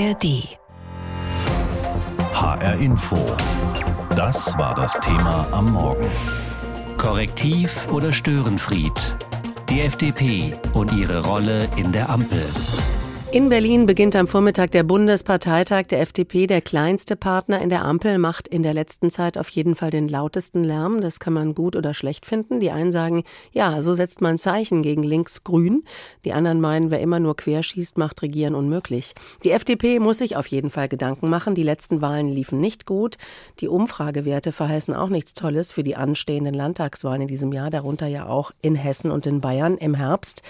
ARD. HR Info. Das war das Thema am Morgen. Korrektiv oder Störenfried? Die FDP und ihre Rolle in der Ampel. In Berlin beginnt am Vormittag der Bundesparteitag der FDP. Der kleinste Partner in der Ampel macht in der letzten Zeit auf jeden Fall den lautesten Lärm. Das kann man gut oder schlecht finden. Die einen sagen, ja, so setzt man Zeichen gegen links-grün. Die anderen meinen, wer immer nur querschießt, macht Regieren unmöglich. Die FDP muss sich auf jeden Fall Gedanken machen. Die letzten Wahlen liefen nicht gut. Die Umfragewerte verheißen auch nichts Tolles für die anstehenden Landtagswahlen in diesem Jahr, darunter ja auch in Hessen und in Bayern im Herbst.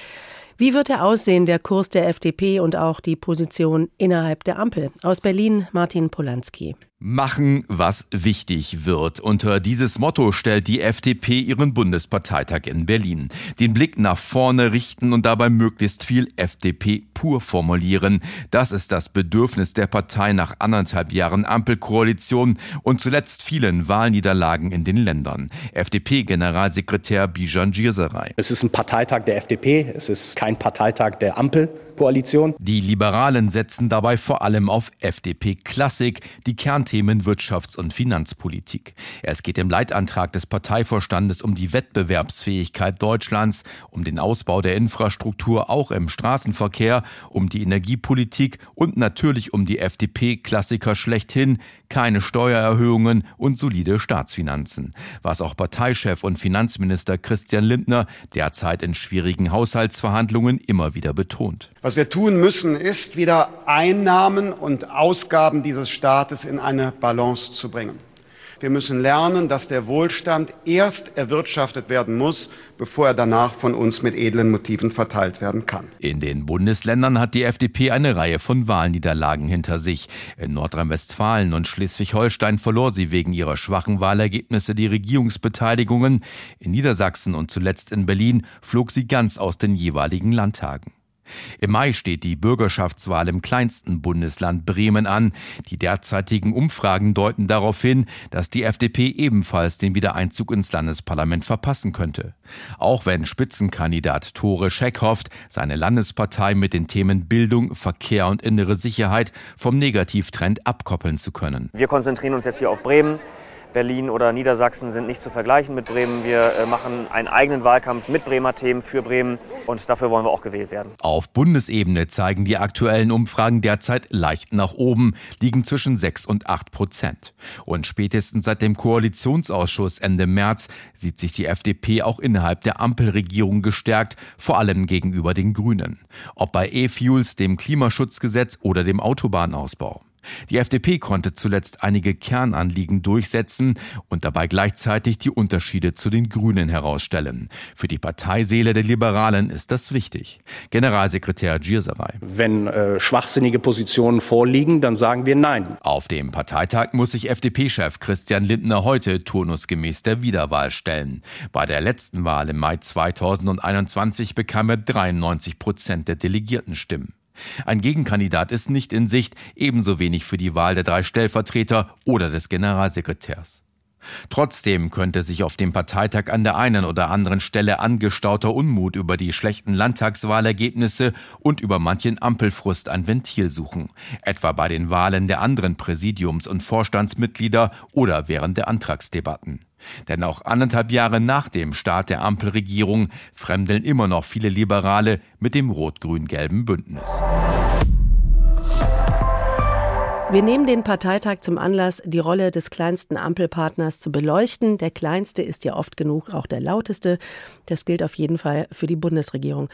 Wie wird er aussehen, der Kurs der FDP und auch die Position innerhalb der Ampel? Aus Berlin Martin Polanski. Machen, was wichtig wird. Unter dieses Motto stellt die FDP ihren Bundesparteitag in Berlin. Den Blick nach vorne richten und dabei möglichst viel FDP pur formulieren. Das ist das Bedürfnis der Partei nach anderthalb Jahren Ampelkoalition und zuletzt vielen Wahlniederlagen in den Ländern. FDP-Generalsekretär Bijan Girsaray. Es ist ein Parteitag der FDP, es ist kein Parteitag der Ampel. Koalition. Die Liberalen setzen dabei vor allem auf FDP-Klassik, die Kernthemen Wirtschafts- und Finanzpolitik. Es geht im Leitantrag des Parteivorstandes um die Wettbewerbsfähigkeit Deutschlands, um den Ausbau der Infrastruktur auch im Straßenverkehr, um die Energiepolitik und natürlich um die FDP-Klassiker schlechthin, keine Steuererhöhungen und solide Staatsfinanzen. Was auch Parteichef und Finanzminister Christian Lindner derzeit in schwierigen Haushaltsverhandlungen immer wieder betont. Was wir tun müssen, ist wieder Einnahmen und Ausgaben dieses Staates in eine Balance zu bringen. Wir müssen lernen, dass der Wohlstand erst erwirtschaftet werden muss, bevor er danach von uns mit edlen Motiven verteilt werden kann. In den Bundesländern hat die FDP eine Reihe von Wahlniederlagen hinter sich. In Nordrhein-Westfalen und Schleswig-Holstein verlor sie wegen ihrer schwachen Wahlergebnisse die Regierungsbeteiligungen. In Niedersachsen und zuletzt in Berlin flog sie ganz aus den jeweiligen Landtagen. Im Mai steht die Bürgerschaftswahl im kleinsten Bundesland Bremen an. Die derzeitigen Umfragen deuten darauf hin, dass die FDP ebenfalls den Wiedereinzug ins Landesparlament verpassen könnte. Auch wenn Spitzenkandidat Tore Scheck hofft, seine Landespartei mit den Themen Bildung, Verkehr und innere Sicherheit vom Negativtrend abkoppeln zu können. Wir konzentrieren uns jetzt hier auf Bremen. Berlin oder Niedersachsen sind nicht zu vergleichen mit Bremen. Wir äh, machen einen eigenen Wahlkampf mit Bremer Themen für Bremen und dafür wollen wir auch gewählt werden. Auf Bundesebene zeigen die aktuellen Umfragen derzeit leicht nach oben, liegen zwischen 6 und 8 Prozent. Und spätestens seit dem Koalitionsausschuss Ende März sieht sich die FDP auch innerhalb der Ampelregierung gestärkt, vor allem gegenüber den Grünen. Ob bei E-Fuels, dem Klimaschutzgesetz oder dem Autobahnausbau. Die FDP konnte zuletzt einige Kernanliegen durchsetzen und dabei gleichzeitig die Unterschiede zu den Grünen herausstellen. Für die Parteiseele der Liberalen ist das wichtig. Generalsekretär Gierserei. Wenn äh, schwachsinnige Positionen vorliegen, dann sagen wir Nein. Auf dem Parteitag muss sich FDP-Chef Christian Lindner heute turnusgemäß der Wiederwahl stellen. Bei der letzten Wahl im Mai 2021 bekam er 93 Prozent der Delegiertenstimmen. Ein Gegenkandidat ist nicht in Sicht, ebenso wenig für die Wahl der drei Stellvertreter oder des Generalsekretärs. Trotzdem könnte sich auf dem Parteitag an der einen oder anderen Stelle angestauter Unmut über die schlechten Landtagswahlergebnisse und über manchen Ampelfrust ein Ventil suchen, etwa bei den Wahlen der anderen Präsidiums- und Vorstandsmitglieder oder während der Antragsdebatten. Denn auch anderthalb Jahre nach dem Start der Ampelregierung fremdeln immer noch viele Liberale mit dem rot-grün-gelben Bündnis. Wir nehmen den Parteitag zum Anlass, die Rolle des kleinsten Ampelpartners zu beleuchten. Der kleinste ist ja oft genug auch der lauteste. Das gilt auf jeden Fall für die Bundesregierung.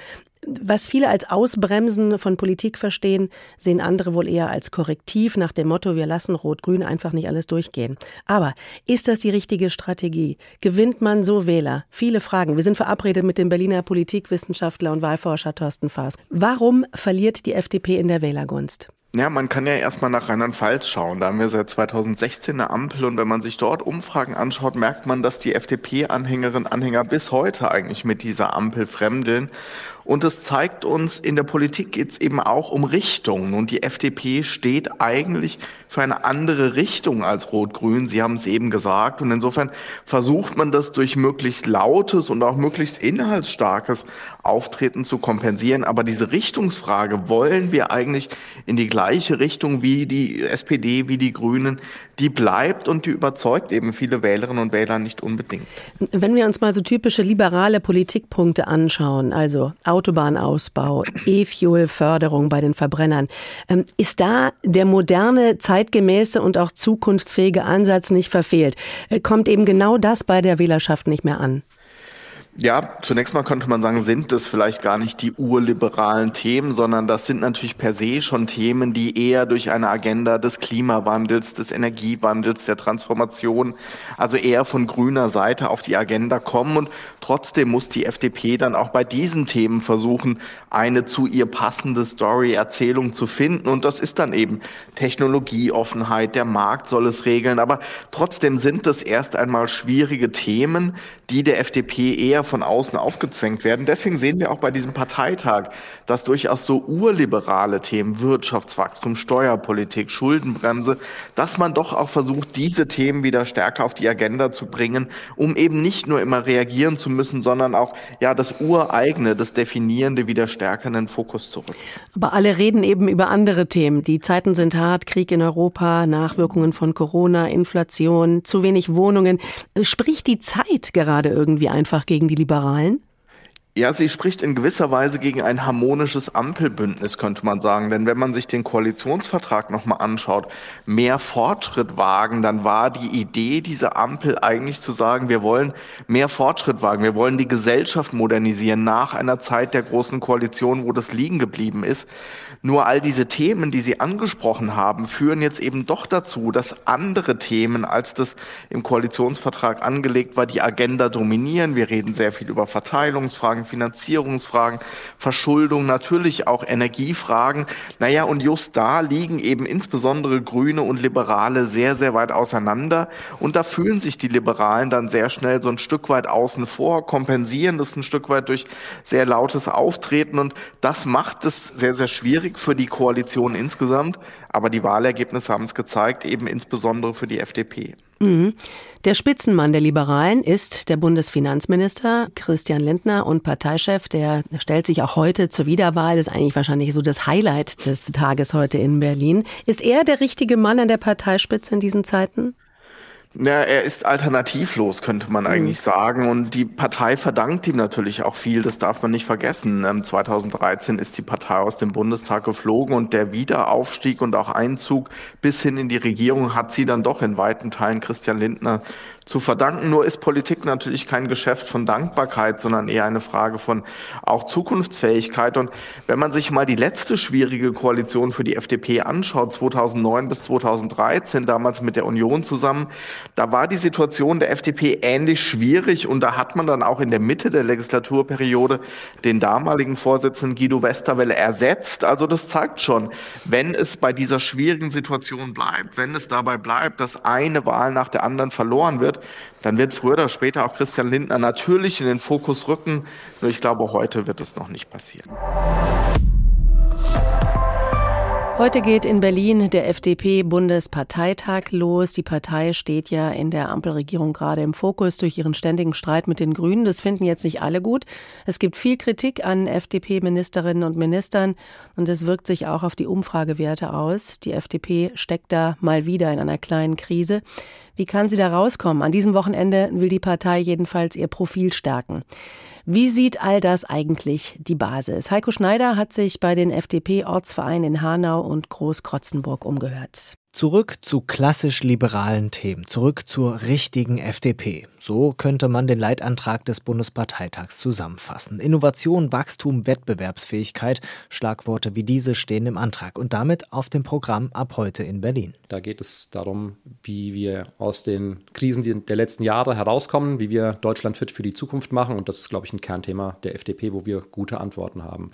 Was viele als Ausbremsen von Politik verstehen, sehen andere wohl eher als Korrektiv nach dem Motto, wir lassen Rot-Grün einfach nicht alles durchgehen. Aber ist das die richtige Strategie? Gewinnt man so Wähler? Viele Fragen. Wir sind verabredet mit dem Berliner Politikwissenschaftler und Wahlforscher Thorsten Faas. Warum verliert die FDP in der Wählergunst? Ja, man kann ja erstmal nach Rheinland-Pfalz schauen. Da haben wir seit 2016 eine Ampel und wenn man sich dort Umfragen anschaut, merkt man, dass die FDP-Anhängerinnen und Anhänger bis heute eigentlich mit dieser Ampel fremdeln Und es zeigt uns, in der Politik geht es eben auch um Richtungen. Und die FDP steht eigentlich für eine andere Richtung als Rot-Grün. Sie haben es eben gesagt. Und insofern versucht man das durch möglichst lautes und auch möglichst inhaltsstarkes Auftreten zu kompensieren. Aber diese Richtungsfrage, wollen wir eigentlich in die gleiche Richtung wie die SPD, wie die Grünen, die bleibt und die überzeugt eben viele Wählerinnen und Wähler nicht unbedingt. Wenn wir uns mal so typische liberale Politikpunkte anschauen, also Autobahnausbau, E-Fuel-Förderung bei den Verbrennern, ähm, ist da der moderne, zeitgemäße und auch zukunftsfähige Ansatz nicht verfehlt? Äh, kommt eben genau das bei der Wählerschaft nicht mehr an? Ja, zunächst mal könnte man sagen, sind das vielleicht gar nicht die urliberalen Themen, sondern das sind natürlich per se schon Themen, die eher durch eine Agenda des Klimawandels, des Energiewandels, der Transformation, also eher von grüner Seite auf die Agenda kommen. Und trotzdem muss die FDP dann auch bei diesen Themen versuchen, eine zu ihr passende Story, Erzählung zu finden. Und das ist dann eben Technologieoffenheit, der Markt soll es regeln. Aber trotzdem sind das erst einmal schwierige Themen, die der FDP eher von außen aufgezwängt werden. Deswegen sehen wir auch bei diesem Parteitag, dass durchaus so urliberale Themen, Wirtschaftswachstum, Steuerpolitik, Schuldenbremse, dass man doch auch versucht, diese Themen wieder stärker auf die Agenda zu bringen, um eben nicht nur immer reagieren zu müssen, sondern auch ja das ureigene, das definierende wieder stärker in den Fokus zu rücken. Aber alle reden eben über andere Themen. Die Zeiten sind hart, Krieg in Europa, Nachwirkungen von Corona, Inflation, zu wenig Wohnungen. Spricht die Zeit gerade irgendwie einfach gegen die Liberalen? Ja, sie spricht in gewisser Weise gegen ein harmonisches Ampelbündnis, könnte man sagen. Denn wenn man sich den Koalitionsvertrag nochmal anschaut, mehr Fortschritt wagen, dann war die Idee dieser Ampel eigentlich zu sagen, wir wollen mehr Fortschritt wagen, wir wollen die Gesellschaft modernisieren nach einer Zeit der großen Koalition, wo das liegen geblieben ist. Nur all diese Themen, die Sie angesprochen haben, führen jetzt eben doch dazu, dass andere Themen, als das im Koalitionsvertrag angelegt war, die Agenda dominieren. Wir reden sehr viel über Verteilungsfragen, Finanzierungsfragen, Verschuldung, natürlich auch Energiefragen. Naja, und just da liegen eben insbesondere Grüne und Liberale sehr, sehr weit auseinander. Und da fühlen sich die Liberalen dann sehr schnell so ein Stück weit außen vor, kompensieren das ein Stück weit durch sehr lautes Auftreten. Und das macht es sehr, sehr schwierig für die Koalition insgesamt. Aber die Wahlergebnisse haben es gezeigt, eben insbesondere für die FDP. Mhm. Der Spitzenmann der Liberalen ist der Bundesfinanzminister Christian Lindner und Parteichef. Der stellt sich auch heute zur Wiederwahl. Das ist eigentlich wahrscheinlich so das Highlight des Tages heute in Berlin. Ist er der richtige Mann an der Parteispitze in diesen Zeiten? Ja, er ist alternativlos, könnte man mhm. eigentlich sagen. Und die Partei verdankt ihm natürlich auch viel. Das darf man nicht vergessen. 2013 ähm, ist die Partei aus dem Bundestag geflogen und der Wiederaufstieg und auch Einzug bis hin in die Regierung hat sie dann doch in weiten Teilen Christian Lindner zu verdanken. Nur ist Politik natürlich kein Geschäft von Dankbarkeit, sondern eher eine Frage von auch Zukunftsfähigkeit. Und wenn man sich mal die letzte schwierige Koalition für die FDP anschaut, 2009 bis 2013, damals mit der Union zusammen, da war die Situation der FDP ähnlich schwierig und da hat man dann auch in der Mitte der Legislaturperiode den damaligen Vorsitzenden Guido Westerwelle ersetzt. Also das zeigt schon, wenn es bei dieser schwierigen Situation bleibt, wenn es dabei bleibt, dass eine Wahl nach der anderen verloren wird, dann wird früher oder später auch Christian Lindner natürlich in den Fokus rücken. Nur ich glaube, heute wird es noch nicht passieren. Heute geht in Berlin der FDP-Bundesparteitag los. Die Partei steht ja in der Ampelregierung gerade im Fokus durch ihren ständigen Streit mit den Grünen. Das finden jetzt nicht alle gut. Es gibt viel Kritik an FDP-Ministerinnen und Ministern und es wirkt sich auch auf die Umfragewerte aus. Die FDP steckt da mal wieder in einer kleinen Krise. Wie kann sie da rauskommen? An diesem Wochenende will die Partei jedenfalls ihr Profil stärken. Wie sieht all das eigentlich die Basis? Heiko Schneider hat sich bei den FDP-Ortsvereinen in Hanau und Großkrotzenburg umgehört. Zurück zu klassisch liberalen Themen, zurück zur richtigen FDP. So könnte man den Leitantrag des Bundesparteitags zusammenfassen. Innovation, Wachstum, Wettbewerbsfähigkeit, Schlagworte wie diese stehen im Antrag und damit auf dem Programm ab heute in Berlin. Da geht es darum, wie wir aus den Krisen der letzten Jahre herauskommen, wie wir Deutschland fit für die Zukunft machen und das ist, glaube ich, ein Kernthema der FDP, wo wir gute Antworten haben.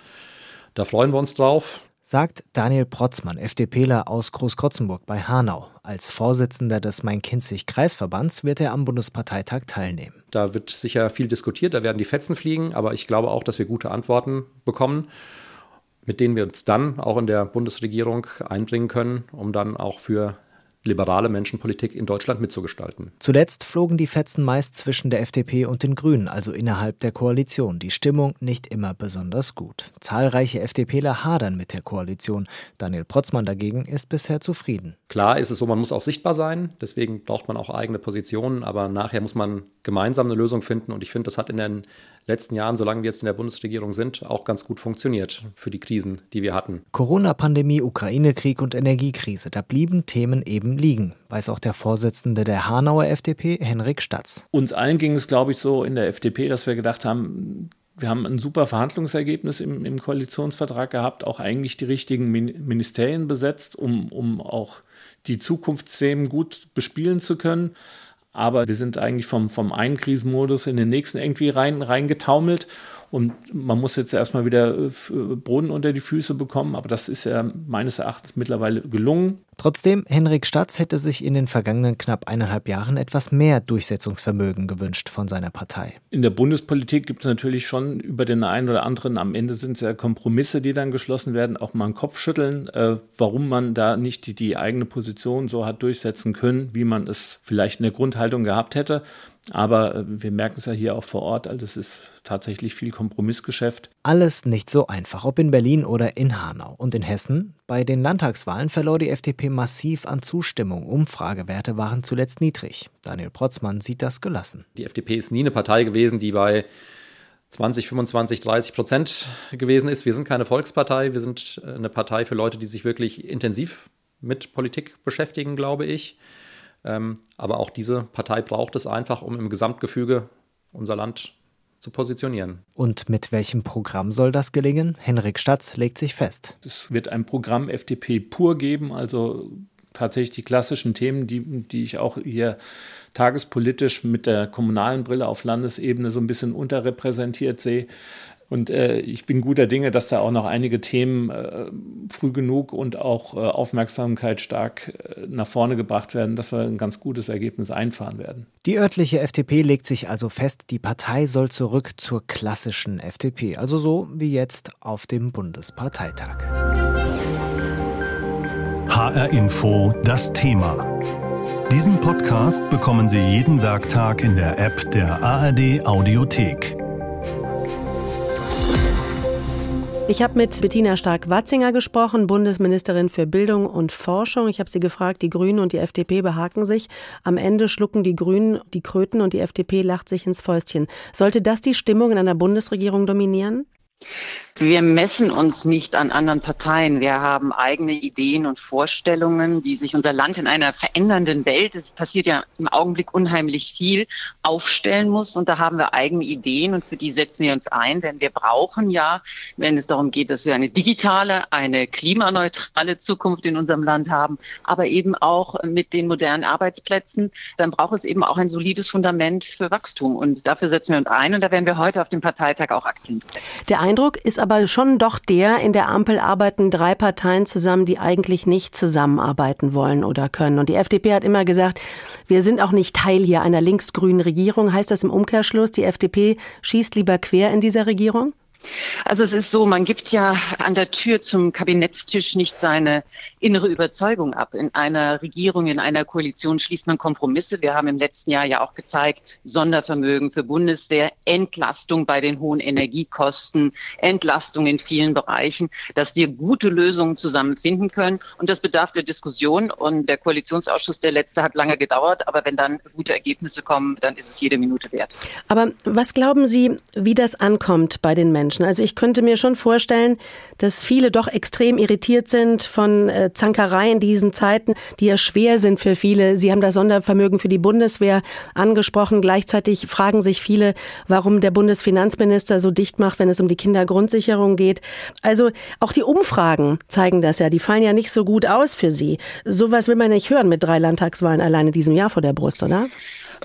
Da freuen wir uns drauf sagt Daniel Protzmann, FDPler aus Großkrotzenburg bei Hanau. Als Vorsitzender des Main-Kinzig-Kreisverbands wird er am Bundesparteitag teilnehmen. Da wird sicher viel diskutiert, da werden die Fetzen fliegen, aber ich glaube auch, dass wir gute Antworten bekommen, mit denen wir uns dann auch in der Bundesregierung einbringen können, um dann auch für liberale Menschenpolitik in Deutschland mitzugestalten. Zuletzt flogen die Fetzen meist zwischen der FDP und den Grünen, also innerhalb der Koalition. Die Stimmung nicht immer besonders gut. Zahlreiche FDPler hadern mit der Koalition. Daniel Protzmann dagegen ist bisher zufrieden. Klar ist es so, man muss auch sichtbar sein, deswegen braucht man auch eigene Positionen, aber nachher muss man gemeinsam eine Lösung finden und ich finde, das hat in den letzten Jahren, solange wir jetzt in der Bundesregierung sind, auch ganz gut funktioniert für die Krisen, die wir hatten. Corona-Pandemie, Ukraine-Krieg und Energiekrise, da blieben Themen eben liegen, weiß auch der Vorsitzende der Hanauer FDP, Henrik Statz. Uns allen ging es, glaube ich, so in der FDP, dass wir gedacht haben, wir haben ein super Verhandlungsergebnis im, im, Koalitionsvertrag gehabt, auch eigentlich die richtigen Ministerien besetzt, um, um auch die Zukunftsthemen gut bespielen zu können. Aber wir sind eigentlich vom, vom einen Krisenmodus in den nächsten irgendwie rein, reingetaumelt. Und man muss jetzt erstmal wieder äh, Boden unter die Füße bekommen. Aber das ist ja meines Erachtens mittlerweile gelungen. Trotzdem, Henrik Statz hätte sich in den vergangenen knapp eineinhalb Jahren etwas mehr Durchsetzungsvermögen gewünscht von seiner Partei. In der Bundespolitik gibt es natürlich schon über den einen oder anderen, am Ende sind es ja Kompromisse, die dann geschlossen werden, auch mal einen Kopf schütteln, äh, warum man da nicht die, die eigene Position so hat durchsetzen können, wie man es vielleicht in der Grundhaltung gehabt hätte. Aber äh, wir merken es ja hier auch vor Ort, also es ist tatsächlich viel Kompromissgeschäft. Alles nicht so einfach, ob in Berlin oder in Hanau. Und in Hessen? Bei den Landtagswahlen verlor die FDP massiv an Zustimmung. Umfragewerte waren zuletzt niedrig. Daniel Protzmann sieht das gelassen. Die FDP ist nie eine Partei gewesen, die bei 20, 25, 30 Prozent gewesen ist. Wir sind keine Volkspartei, wir sind äh, eine Partei für Leute, die sich wirklich intensiv mit Politik beschäftigen, glaube ich. Ähm, aber auch diese Partei braucht es einfach, um im Gesamtgefüge unser Land zu positionieren. Und mit welchem Programm soll das gelingen? Henrik Statz legt sich fest. Es wird ein Programm FDP pur geben, also tatsächlich die klassischen Themen, die, die ich auch hier tagespolitisch mit der kommunalen Brille auf Landesebene so ein bisschen unterrepräsentiert sehe. Und äh, ich bin guter Dinge, dass da auch noch einige Themen äh, früh genug und auch äh, Aufmerksamkeit stark äh, nach vorne gebracht werden, dass wir ein ganz gutes Ergebnis einfahren werden. Die örtliche FDP legt sich also fest, die Partei soll zurück zur klassischen FDP, also so wie jetzt auf dem Bundesparteitag. HR Info das Thema. Diesen Podcast bekommen Sie jeden Werktag in der App der ARD Audiothek. Ich habe mit Bettina Stark-Watzinger gesprochen, Bundesministerin für Bildung und Forschung. Ich habe sie gefragt, die Grünen und die FDP behaken sich. Am Ende schlucken die Grünen die Kröten und die FDP lacht sich ins Fäustchen. Sollte das die Stimmung in einer Bundesregierung dominieren? Wir messen uns nicht an anderen Parteien. Wir haben eigene Ideen und Vorstellungen, wie sich unser Land in einer verändernden Welt, es passiert ja im Augenblick unheimlich viel, aufstellen muss. Und da haben wir eigene Ideen und für die setzen wir uns ein. Denn wir brauchen ja, wenn es darum geht, dass wir eine digitale, eine klimaneutrale Zukunft in unserem Land haben, aber eben auch mit den modernen Arbeitsplätzen, dann braucht es eben auch ein solides Fundament für Wachstum. Und dafür setzen wir uns ein. Und da werden wir heute auf dem Parteitag auch Akzent setzen. Der Eindruck ist aber schon doch der, in der Ampel arbeiten drei Parteien zusammen, die eigentlich nicht zusammenarbeiten wollen oder können. Und die FDP hat immer gesagt, wir sind auch nicht Teil hier einer linksgrünen Regierung. Heißt das im Umkehrschluss, die FDP schießt lieber quer in dieser Regierung? Also es ist so, man gibt ja an der Tür zum Kabinettstisch nicht seine innere Überzeugung ab. In einer Regierung, in einer Koalition schließt man Kompromisse. Wir haben im letzten Jahr ja auch gezeigt, Sondervermögen für Bundeswehr, Entlastung bei den hohen Energiekosten, Entlastung in vielen Bereichen, dass wir gute Lösungen zusammen finden können. Und das bedarf der Diskussion. Und der Koalitionsausschuss, der letzte, hat lange gedauert. Aber wenn dann gute Ergebnisse kommen, dann ist es jede Minute wert. Aber was glauben Sie, wie das ankommt bei den Menschen? Menschen. Also ich könnte mir schon vorstellen, dass viele doch extrem irritiert sind von äh, Zankerei in diesen Zeiten, die ja schwer sind für viele. Sie haben das Sondervermögen für die Bundeswehr angesprochen. Gleichzeitig fragen sich viele, warum der Bundesfinanzminister so dicht macht, wenn es um die Kindergrundsicherung geht. Also auch die Umfragen zeigen das ja. Die fallen ja nicht so gut aus für Sie. Sowas will man nicht hören mit drei Landtagswahlen alleine diesem Jahr vor der Brust, oder?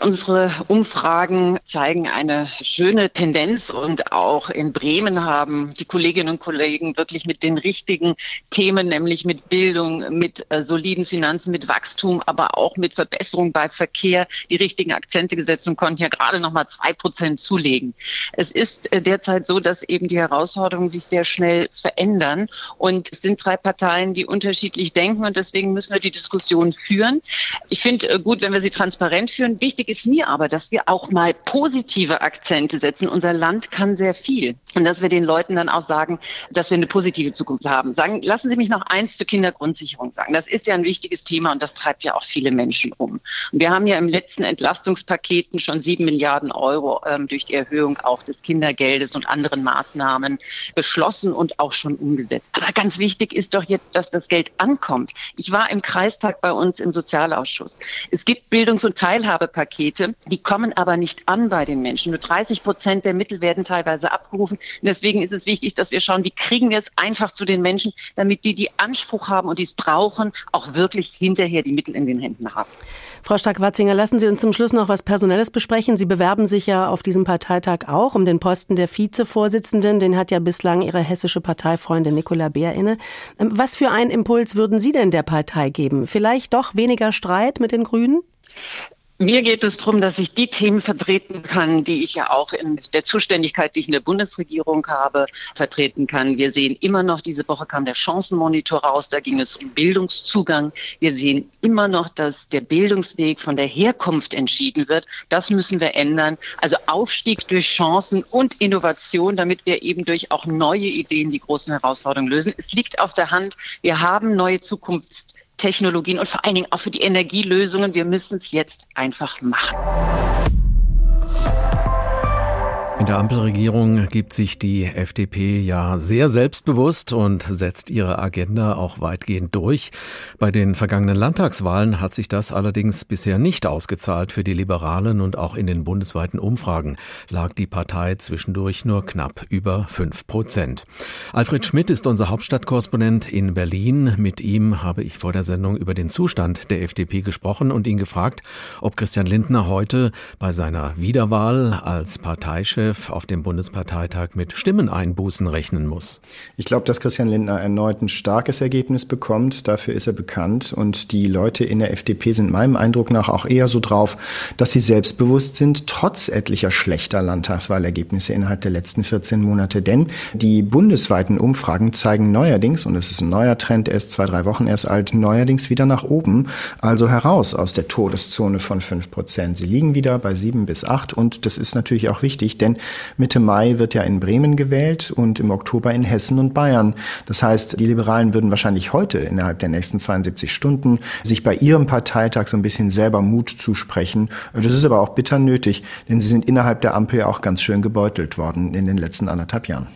Unsere Umfragen zeigen eine schöne Tendenz und auch in Bremen haben die Kolleginnen und Kollegen wirklich mit den richtigen Themen, nämlich mit Bildung, mit äh, soliden Finanzen, mit Wachstum, aber auch mit Verbesserung bei Verkehr die richtigen Akzente gesetzt und konnten ja gerade noch mal zwei Prozent zulegen. Es ist äh, derzeit so, dass eben die Herausforderungen sich sehr schnell verändern und es sind drei Parteien, die unterschiedlich denken und deswegen müssen wir die Diskussion führen. Ich finde äh, gut, wenn wir sie transparent führen. Wichtig ist mir aber, dass wir auch mal positive Akzente setzen. Unser Land kann sehr viel und dass wir den Leuten dann auch sagen, dass wir eine positive Zukunft haben. Sagen, lassen Sie mich noch eins zur Kindergrundsicherung sagen. Das ist ja ein wichtiges Thema und das treibt ja auch viele Menschen um. Und wir haben ja im letzten Entlastungspaketen schon sieben Milliarden Euro ähm, durch die Erhöhung auch des Kindergeldes und anderen Maßnahmen beschlossen und auch schon umgesetzt. Aber ganz wichtig ist doch jetzt, dass das Geld ankommt. Ich war im Kreistag bei uns im Sozialausschuss. Es gibt Bildungs- und Teilhabepakete, die kommen aber nicht an bei den Menschen. Nur 30 Prozent der Mittel werden teilweise abgerufen. Und deswegen ist es wichtig, dass wir schauen, wie kriegen wir es einfach zu den Menschen, damit die, die Anspruch haben und die es brauchen, auch wirklich hinterher die Mittel in den Händen haben. Frau Stark-Watzinger, lassen Sie uns zum Schluss noch was Personelles besprechen. Sie bewerben sich ja auf diesem Parteitag auch um den Posten der Vizevorsitzenden. Den hat ja bislang Ihre hessische Parteifreundin Nicola Beer inne. Ähm, was für einen Impuls würden Sie denn der Partei geben? Vielleicht doch weniger Streit mit den Grünen? Mir geht es darum, dass ich die Themen vertreten kann, die ich ja auch in der Zuständigkeit, die ich in der Bundesregierung habe, vertreten kann. Wir sehen immer noch, diese Woche kam der Chancenmonitor raus, da ging es um Bildungszugang. Wir sehen immer noch, dass der Bildungsweg von der Herkunft entschieden wird. Das müssen wir ändern. Also Aufstieg durch Chancen und Innovation, damit wir eben durch auch neue Ideen die großen Herausforderungen lösen. Es liegt auf der Hand, wir haben neue Zukunfts Technologien und vor allen Dingen auch für die Energielösungen. Wir müssen es jetzt einfach machen. In der Ampelregierung gibt sich die FDP ja sehr selbstbewusst und setzt ihre Agenda auch weitgehend durch. Bei den vergangenen Landtagswahlen hat sich das allerdings bisher nicht ausgezahlt für die Liberalen und auch in den bundesweiten Umfragen lag die Partei zwischendurch nur knapp über fünf Prozent. Alfred Schmidt ist unser Hauptstadtkorrespondent in Berlin. Mit ihm habe ich vor der Sendung über den Zustand der FDP gesprochen und ihn gefragt, ob Christian Lindner heute bei seiner Wiederwahl als Parteichef Chef auf dem Bundesparteitag mit Stimmeneinbußen rechnen muss. Ich glaube, dass Christian Lindner erneut ein starkes Ergebnis bekommt. Dafür ist er bekannt. Und die Leute in der FDP sind meinem Eindruck nach auch eher so drauf, dass sie selbstbewusst sind, trotz etlicher schlechter Landtagswahlergebnisse innerhalb der letzten 14 Monate. Denn die bundesweiten Umfragen zeigen neuerdings, und es ist ein neuer Trend, erst zwei, drei Wochen erst alt, neuerdings wieder nach oben, also heraus aus der Todeszone von 5 Prozent. Sie liegen wieder bei 7 bis 8 und das ist natürlich auch wichtig, denn Mitte Mai wird ja in Bremen gewählt und im Oktober in Hessen und Bayern. Das heißt, die Liberalen würden wahrscheinlich heute innerhalb der nächsten 72 Stunden sich bei ihrem Parteitag so ein bisschen selber Mut zusprechen. Das ist aber auch bitter nötig, denn sie sind innerhalb der Ampel ja auch ganz schön gebeutelt worden in den letzten anderthalb Jahren.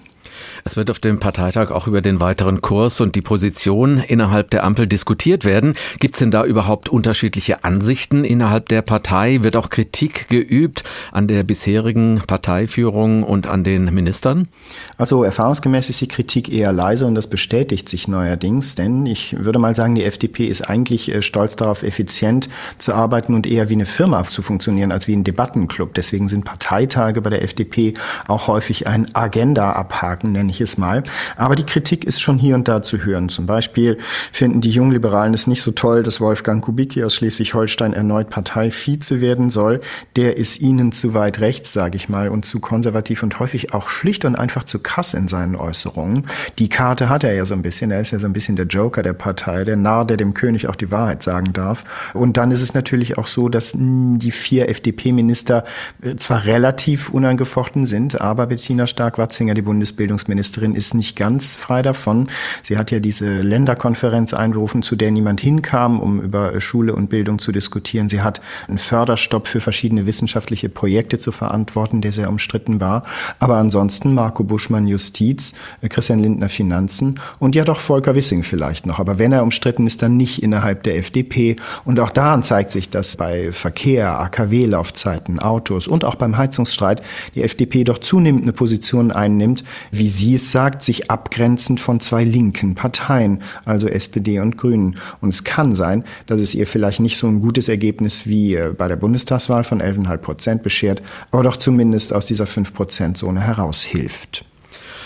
Es wird auf dem Parteitag auch über den weiteren Kurs und die Position innerhalb der Ampel diskutiert werden. Gibt es denn da überhaupt unterschiedliche Ansichten innerhalb der Partei? Wird auch Kritik geübt an der bisherigen Parteiführung und an den Ministern? Also erfahrungsgemäß ist die Kritik eher leise und das bestätigt sich neuerdings, denn ich würde mal sagen, die FDP ist eigentlich äh, stolz darauf, effizient zu arbeiten und eher wie eine Firma zu funktionieren als wie ein Debattenclub. Deswegen sind Parteitage bei der FDP auch häufig ein Agenda-Abhaken nenne ich es mal. Aber die Kritik ist schon hier und da zu hören. Zum Beispiel finden die Jungliberalen es nicht so toll, dass Wolfgang Kubicki aus Schleswig-Holstein erneut Parteivize werden soll. Der ist ihnen zu weit rechts, sage ich mal, und zu konservativ und häufig auch schlicht und einfach zu krass in seinen Äußerungen. Die Karte hat er ja so ein bisschen. Er ist ja so ein bisschen der Joker der Partei, der Narr, der dem König auch die Wahrheit sagen darf. Und dann ist es natürlich auch so, dass die vier FDP-Minister äh, zwar relativ unangefochten sind, aber Bettina Stark-Watzinger, die Bundesbildungs Bildungsministerin ist nicht ganz frei davon. Sie hat ja diese Länderkonferenz einberufen, zu der niemand hinkam, um über Schule und Bildung zu diskutieren. Sie hat einen Förderstopp für verschiedene wissenschaftliche Projekte zu verantworten, der sehr umstritten war. Aber ansonsten Marco Buschmann Justiz, Christian Lindner Finanzen und ja doch Volker Wissing vielleicht noch. Aber wenn er umstritten ist, dann nicht innerhalb der FDP. Und auch daran zeigt sich, dass bei Verkehr, AKW-Laufzeiten, Autos und auch beim Heizungsstreit die FDP doch zunehmend eine Position einnimmt, wie wie es sagt, sich abgrenzend von zwei linken Parteien, also SPD und Grünen. Und es kann sein, dass es ihr vielleicht nicht so ein gutes Ergebnis wie äh, bei der Bundestagswahl von 11,5 Prozent beschert, aber doch zumindest aus dieser 5-Prozent-Zone heraushilft.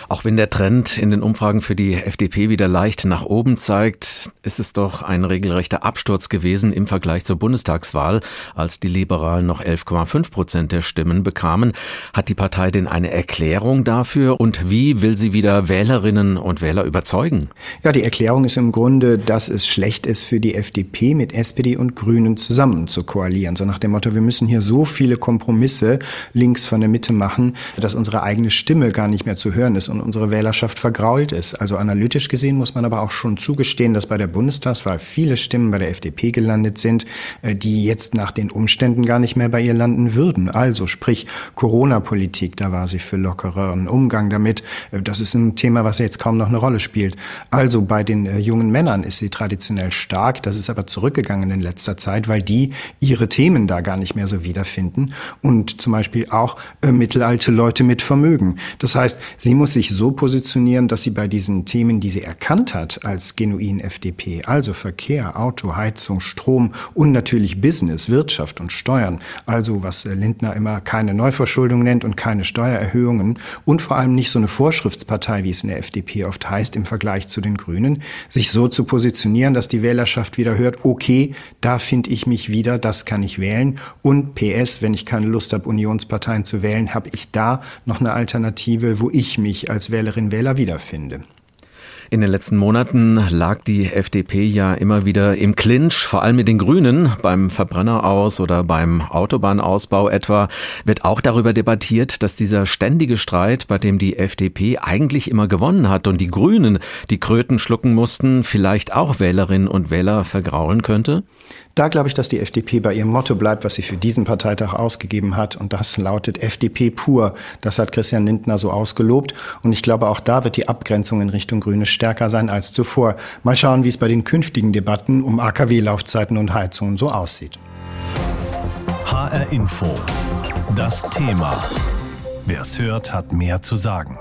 Auch wenn der Trend in den Umfragen für die FDP wieder leicht nach oben zeigt, ist es doch ein regelrechter Absturz gewesen im Vergleich zur Bundestagswahl, als die Liberalen noch 11,5 Prozent der Stimmen bekamen. Hat die Partei denn eine Erklärung dafür und wie will sie wieder Wählerinnen und Wähler überzeugen? Ja, die Erklärung ist im Grunde, dass es schlecht ist für die FDP mit SPD und Grünen zusammen zu koalieren. So nach dem Motto, wir müssen hier so viele Kompromisse links von der Mitte machen, dass unsere eigene Stimme gar nicht mehr zu hören ist und unsere Wählerschaft vergrault ist. Also analytisch gesehen muss man aber auch schon zugestehen, dass bei der Bundestagswahl viele Stimmen bei der FDP gelandet sind, äh, die jetzt nach den Umständen gar nicht mehr bei ihr landen würden. Also sprich Corona-Politik, da war sie für lockereren Umgang damit. Äh, das ist ein Thema, was jetzt kaum noch eine Rolle spielt. Also bei den äh, jungen Männern ist sie traditionell stark. Das ist aber zurückgegangen in letzter Zeit, weil die ihre Themen da gar nicht mehr so wiederfinden und zum Beispiel auch mittelalte Leute mit Vermögen. Das heißt, sie muss sich sich so positionieren, dass sie bei diesen Themen, die sie erkannt hat als genuin FDP, also Verkehr, Auto, Heizung, Strom und natürlich Business, Wirtschaft und Steuern, also was Lindner immer keine Neuverschuldung nennt und keine Steuererhöhungen und vor allem nicht so eine Vorschriftspartei, wie es in der FDP oft heißt, im Vergleich zu den Grünen, sich so zu positionieren, dass die Wählerschaft wieder hört, okay, da finde ich mich wieder, das kann ich wählen. Und PS, wenn ich keine Lust habe, Unionsparteien zu wählen, habe ich da noch eine Alternative, wo ich mich als Wählerin Wähler wiederfinde. In den letzten Monaten lag die FDP ja immer wieder im Clinch, vor allem mit den Grünen. Beim Verbrenneraus oder beim Autobahnausbau etwa wird auch darüber debattiert, dass dieser ständige Streit, bei dem die FDP eigentlich immer gewonnen hat und die Grünen die Kröten schlucken mussten, vielleicht auch Wählerinnen und Wähler vergraulen könnte? Da glaube ich, dass die FDP bei ihrem Motto bleibt, was sie für diesen Parteitag ausgegeben hat. Und das lautet FDP pur. Das hat Christian Lindner so ausgelobt. Und ich glaube, auch da wird die Abgrenzung in Richtung Grüne stärker sein als zuvor. Mal schauen, wie es bei den künftigen Debatten um AKW-Laufzeiten und Heizungen so aussieht. HR Info. Das Thema. Wer es hört, hat mehr zu sagen.